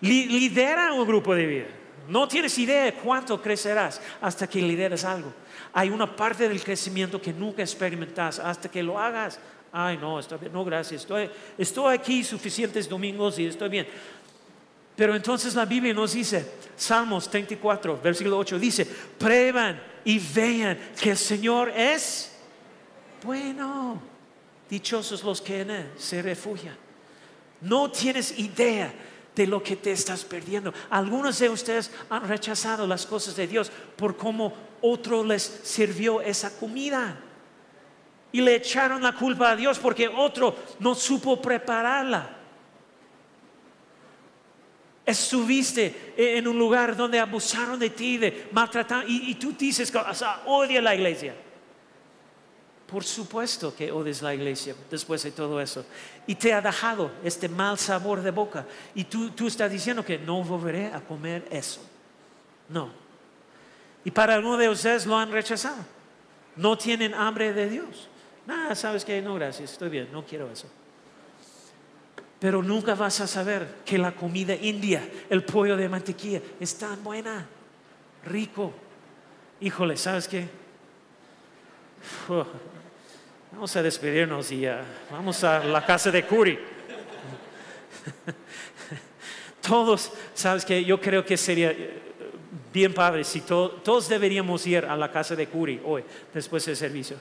Li- lidera un grupo de vida. No tienes idea de cuánto crecerás hasta que lideres algo. Hay una parte del crecimiento que nunca experimentas hasta que lo hagas. Ay, no, está bien, no, gracias. Estoy, estoy aquí suficientes domingos y estoy bien. Pero entonces la Biblia nos dice, Salmos 34, versículo 8, dice, prueban y vean que el Señor es bueno. Dichosos los que en Él se refugian. No tienes idea de lo que te estás perdiendo. Algunos de ustedes han rechazado las cosas de Dios por cómo otro les sirvió esa comida. Y le echaron la culpa a Dios porque otro no supo prepararla. Estuviste en un lugar donde abusaron de ti, de maltrataron, y, tú dices odia la iglesia. Por supuesto que odias la iglesia después de todo eso. Y te ha dejado este mal sabor de boca. Y tú, tú estás diciendo que no volveré a comer eso. No. Y para algunos de ustedes lo han rechazado. No tienen hambre de Dios. Nada, sabes que no, gracias, estoy bien, no quiero eso. Pero nunca vas a saber que la comida india, el pollo de mantequilla, es tan buena, rico. Híjole, ¿sabes qué? Vamos a despedirnos y vamos a la casa de Curi. Todos, ¿sabes qué? Yo creo que sería bien padre si todos deberíamos ir a la casa de Curi hoy, después del servicio.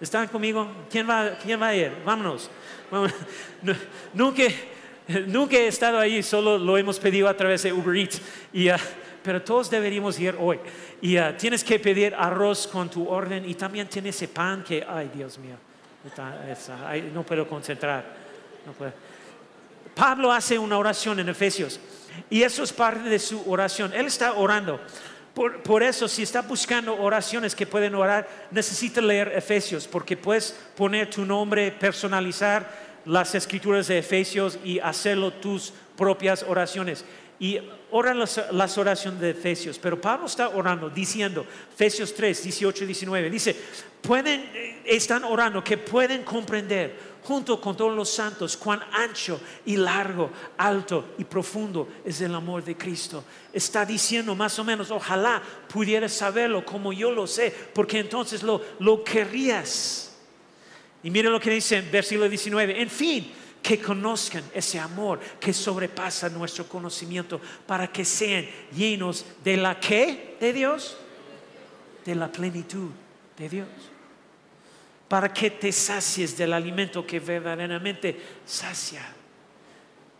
¿Están conmigo? ¿Quién va, quién va a ir? Vámonos. Nunca, nunca, he estado ahí, solo lo hemos pedido a través de Uber Eats. Y, ah, pero todos deberíamos ir hoy. Y ah, tienes que pedir arroz con tu orden y también tienes ese pan que, ay Dios mío, no puedo concentrar. Pablo hace una oración en Efesios y eso es parte de su oración. Él está orando. Por, eso, si está buscando oraciones que pueden orar, necesita leer Efesios, porque puedes poner tu nombre, personalizar las escrituras de Efesios y hacerlo tus propias oraciones. Y oran las, oraciones de Efesios, pero Pablo está orando diciendo, Efesios 3, 18 y 19, dice, pueden, eh, están orando que pueden comprender junto con todos los santos, cuán ancho y largo, alto y profundo es el amor de Cristo. Está diciendo más o menos, ojalá pudieras saberlo como yo lo sé, porque entonces lo, lo querrías. Y mire lo que dice en versículo 19, en fin, que conozcan ese amor que sobrepasa nuestro conocimiento para que sean llenos de la que de Dios, de la plenitud de Dios para que te sacies del alimento que verdaderamente sacia.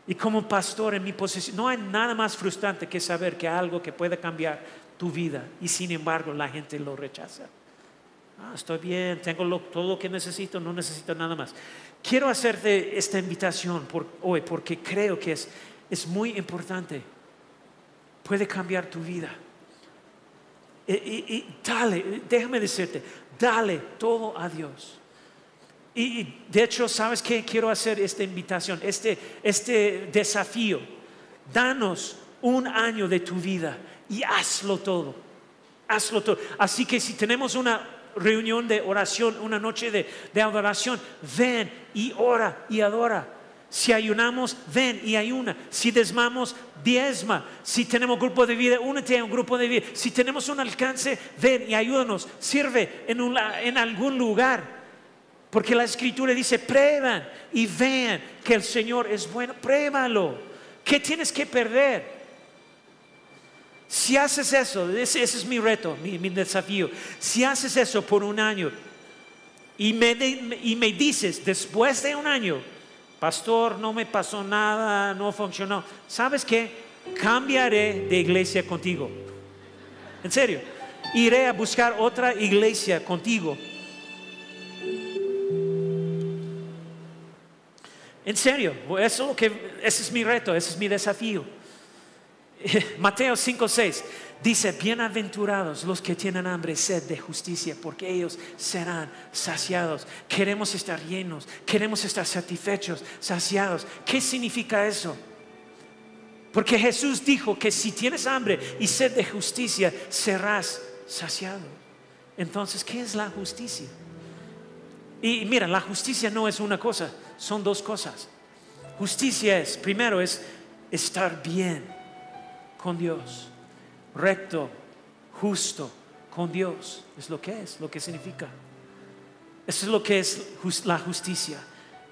Y como pastor en mi posición, no hay nada más frustrante que saber que algo que puede cambiar tu vida y sin embargo la gente lo rechaza. Ah, estoy bien, tengo todo lo que necesito, no necesito nada más. Quiero hacerte esta invitación hoy porque creo que es, es muy importante. Puede cambiar tu vida. Y, y dale, déjame decirte, Dale todo a Dios. Y de hecho, ¿sabes qué? Quiero hacer esta invitación, este, este desafío. Danos un año de tu vida y hazlo todo. Hazlo todo. Así que si tenemos una reunión de oración, una noche de, adoración, ven y ora y adora. Si ayunamos, ven y ayuna. Si desmamos, diezma. Si tenemos grupo de vida, únete a un grupo de vida. Si tenemos un alcance, ven y ayúdanos. Sirve en, en algún lugar. Porque la escritura dice, prueban y vean que el Señor es bueno. Pruébalo. ¿Qué tienes que perder? Si haces eso, ese, es mi reto, mi, desafío. Si haces eso por un año y me, y me dices después de un año, pastor, no me pasó nada, no funcionó. ¿Sabes qué? Cambiaré de iglesia contigo. En serio, iré a buscar otra iglesia contigo. En serio, eso ese es mi reto, ese es mi desafío. Mateo 5:6 dice, bienaventurados los que tienen hambre y sed de justicia, porque ellos serán saciados. Queremos estar llenos, queremos estar satisfechos, saciados. ¿Qué significa eso? Porque Jesús dijo que si tienes hambre y sed de justicia, serás saciado. Entonces, ¿qué es la justicia? Y mira, la justicia no es una cosa, son dos cosas. Justicia es, primero es estar bien con Dios, recto, justo con Dios. Es lo que es, lo que significa. Eso es lo que es la justicia,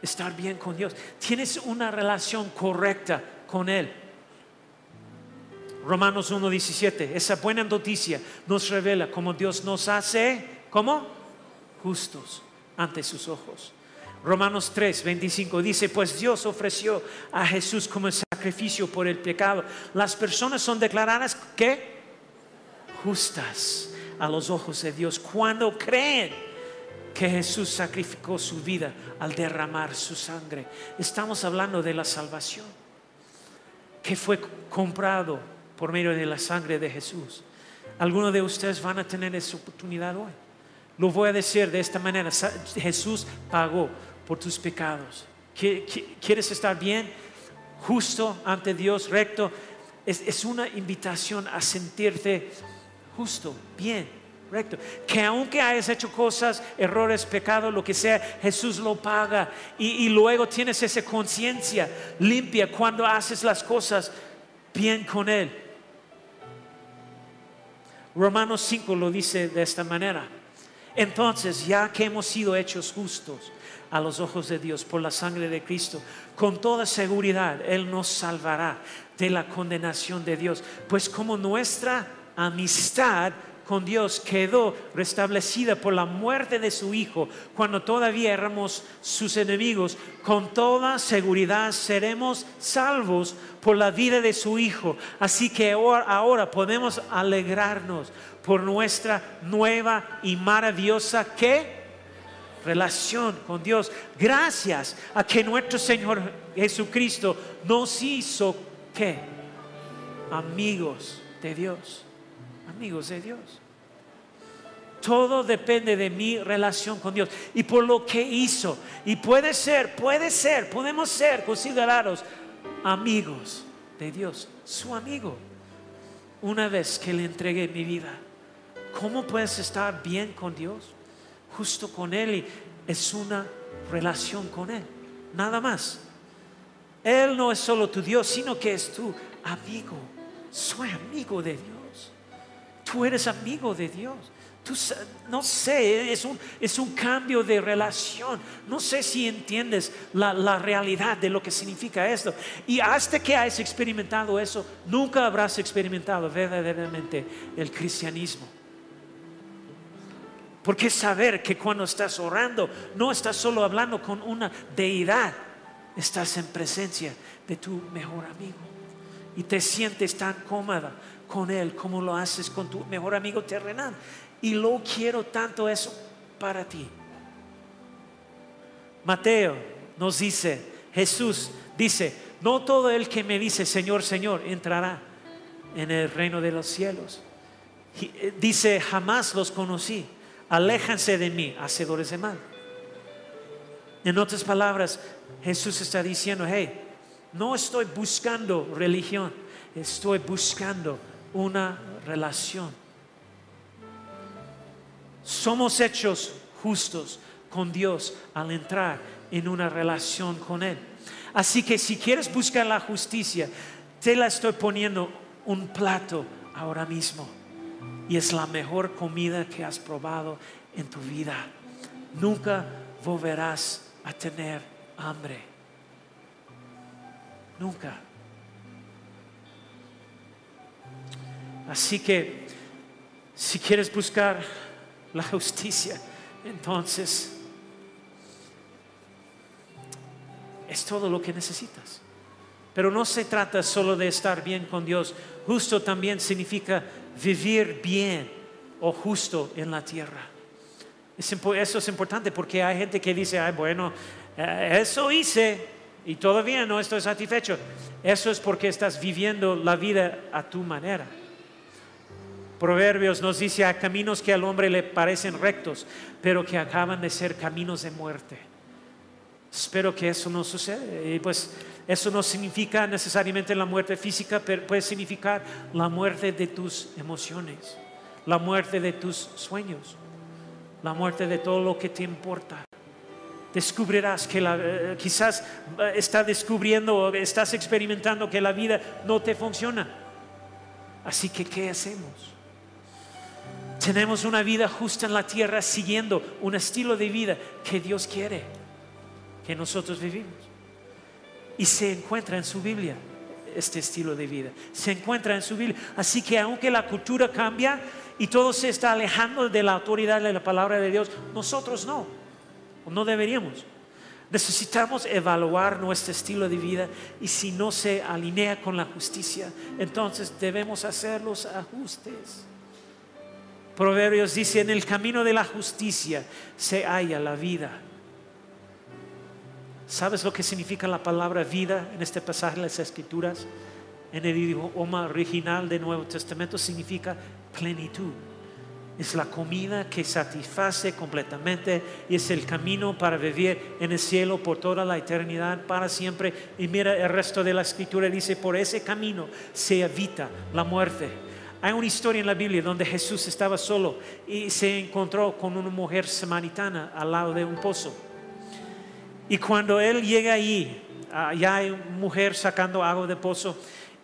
estar bien con Dios. Tienes una relación correcta con Él. Romanos 1.17, esa buena noticia nos revela cómo Dios nos hace, ¿cómo? Justos ante sus ojos. Romanos 3, 25 dice, pues Dios ofreció a Jesús como sacrificio por el pecado. Las personas son declaradas que justas a los ojos de Dios cuando creen que Jesús sacrificó su vida al derramar su sangre. Estamos hablando de la salvación que fue comprado por medio de la sangre de Jesús. Algunos de ustedes van a tener esa oportunidad hoy. Lo voy a decir de esta manera. Jesús pagó por tus pecados. ¿Quieres estar bien? Justo ante Dios, recto. Es, una invitación a sentirte justo, bien, recto. Que aunque hayas hecho cosas, errores, pecados, lo que sea, Jesús lo paga. Y, y luego tienes esa conciencia limpia cuando haces las cosas bien con Él. Romanos 5 lo dice de esta manera. Entonces, ya que hemos sido hechos justos a los ojos de Dios por la sangre de Cristo, con toda seguridad Él nos salvará de la condenación de Dios. Pues como nuestra amistad con Dios quedó restablecida por la muerte de su Hijo, cuando todavía éramos sus enemigos, con toda seguridad seremos salvos por la vida de su Hijo. Así que ahora podemos alegrarnos por nuestra nueva y maravillosa ¿qué? Relación con Dios. Gracias a que nuestro Señor Jesucristo nos hizo ¿qué? Amigos de Dios. Amigos de Dios. Todo depende de mi relación con Dios y por lo que hizo. Y puede ser, puede ser, podemos ser considerados amigos de Dios, su amigo, una vez que le entregué mi vida. ¿Cómo puedes estar bien con Dios? Justo con Él y es una relación con Él, nada más. Él no es solo tu Dios, sino que es tu amigo. Soy amigo de Dios. Tú eres amigo de Dios. Tú, no sé, es un, es un cambio de relación. No sé si entiendes la, la, realidad de lo que significa esto. Y hasta que hayas experimentado eso, nunca habrás experimentado verdaderamente el cristianismo. Porque saber que cuando estás orando no estás solo hablando con una deidad, estás en presencia de tu mejor amigo y te sientes tan cómoda con él como lo haces con tu mejor amigo terrenal. Y lo quiero tanto eso para ti. Mateo nos dice, Jesús dice, no todo el que me dice Señor, Señor entrará en el reino de los cielos. Eh, dice, jamás los conocí aléjanse de mí, hacedores de mal. En otras palabras, Jesús está diciendo, hey, no estoy buscando religión, estoy buscando una relación. Somos hechos justos con Dios al entrar en una relación con Él. Así que si quieres buscar la justicia, te la estoy poniendo un plato ahora mismo y es la mejor comida que has probado en tu vida. Nunca volverás a tener hambre. Nunca. Así que si quieres buscar la justicia, entonces es todo lo que necesitas. Pero no se trata solo de estar bien con Dios. Justo también significa vivir bien o justo en la tierra. Eso es importante porque hay gente que dice, Ay, bueno, eh, eso hice y todavía no estoy satisfecho. Eso es porque estás viviendo la vida a tu manera. Proverbios nos dice, hay caminos que al hombre le parecen rectos, pero que acaban de ser caminos de muerte. Espero que eso no suceda. Y pues eso no significa necesariamente la muerte física, pero puede significar la muerte de tus emociones, la muerte de tus sueños, la muerte de todo lo que te importa. Descubrirás que eh, quizás eh, estás descubriendo o estás experimentando que la vida no te funciona. Así que, ¿qué hacemos? Tenemos una vida justa en la tierra siguiendo un estilo de vida que Dios quiere que nosotros vivimos. Y se encuentra en su Biblia este estilo de vida. Se encuentra en su Biblia. Así que aunque la cultura cambia y todo se está alejando de la autoridad de la palabra de Dios, nosotros no. No deberíamos. Necesitamos evaluar nuestro estilo de vida y si no se alinea con la justicia, entonces debemos hacer los ajustes. Proverbios dice, en el camino de la justicia se halla la vida ¿Sabes lo que significa la palabra vida en este pasaje de las Escrituras? En el idioma original del Nuevo Testamento significa plenitud. Es la comida que satisface completamente y es el camino para vivir en el cielo por toda la eternidad, para siempre. Y mira, el resto de la escritura dice, por ese camino se evita la muerte. Hay una historia en la Biblia donde Jesús estaba solo y se encontró con una mujer samaritana al lado de un pozo. Y cuando él llega ahí, ah, ya hay mujer sacando agua del pozo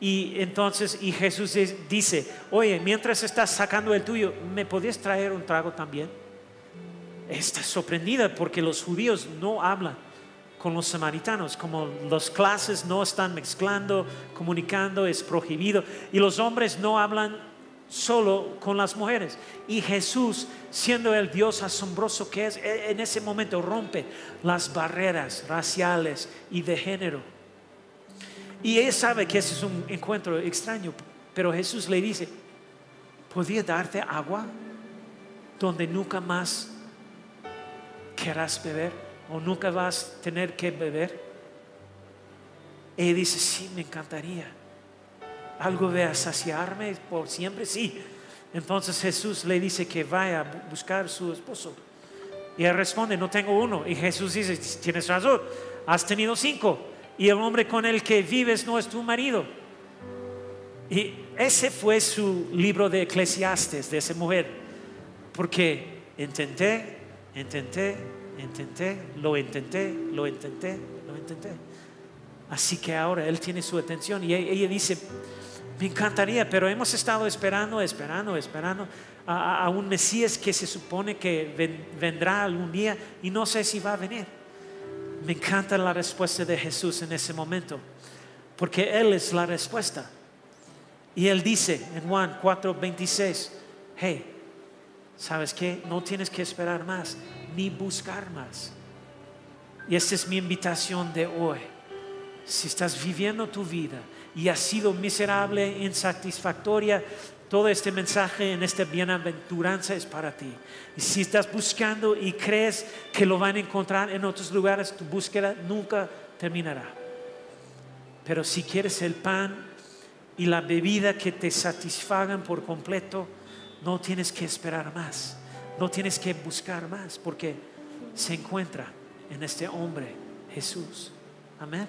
y entonces, y Jesús dice, oye, mientras estás sacando el tuyo, ¿me podías traer un trago también? Está sorprendida porque los judíos no hablan con los samaritanos, como las clases no están mezclando, comunicando, es prohibido, y los hombres no hablan solo con las mujeres. Y Jesús, siendo el Dios asombroso que es, e, en ese momento rompe las barreras raciales y de género y ella sabe que ese es un encuentro extraño, pero Jesús le dice, ¿podría darte agua donde nunca más querrás beber o nunca vas a tener que beber? Ella dice, sí, me encantaría. ¿Algo de saciarme por siempre? Sí. Entonces Jesús le dice que vaya a buscar a su esposo. Y él responde, no tengo uno. Y Jesús dice, tienes razón, has tenido cinco y el hombre con el que vives no es tu marido. Y ese fue su libro de Eclesiastes, de esa mujer, porque intenté, intenté, intenté, lo intenté, lo intenté, lo intenté. Así que ahora él tiene su atención y ella dice, me encantaría, pero hemos estado esperando, esperando, esperando a, un Mesías que se supone que vendrá algún día y no sé si va a venir. Me encanta la respuesta de Jesús en ese momento, porque Él es la respuesta. Y Él dice en Juan 4:26, hey, ¿sabes qué? No tienes que esperar más, ni buscar más. Y esta es mi invitación de hoy. Si estás viviendo tu vida y has sido miserable, insatisfactoria, todo este mensaje en esta bienaventuranza es para ti. Y si estás buscando y crees que lo van a encontrar en otros lugares, tu búsqueda nunca terminará. Pero si quieres el pan y la bebida que te satisfagan por completo, no tienes que esperar más. No tienes que buscar más porque se encuentra en este hombre, Jesús. Amén.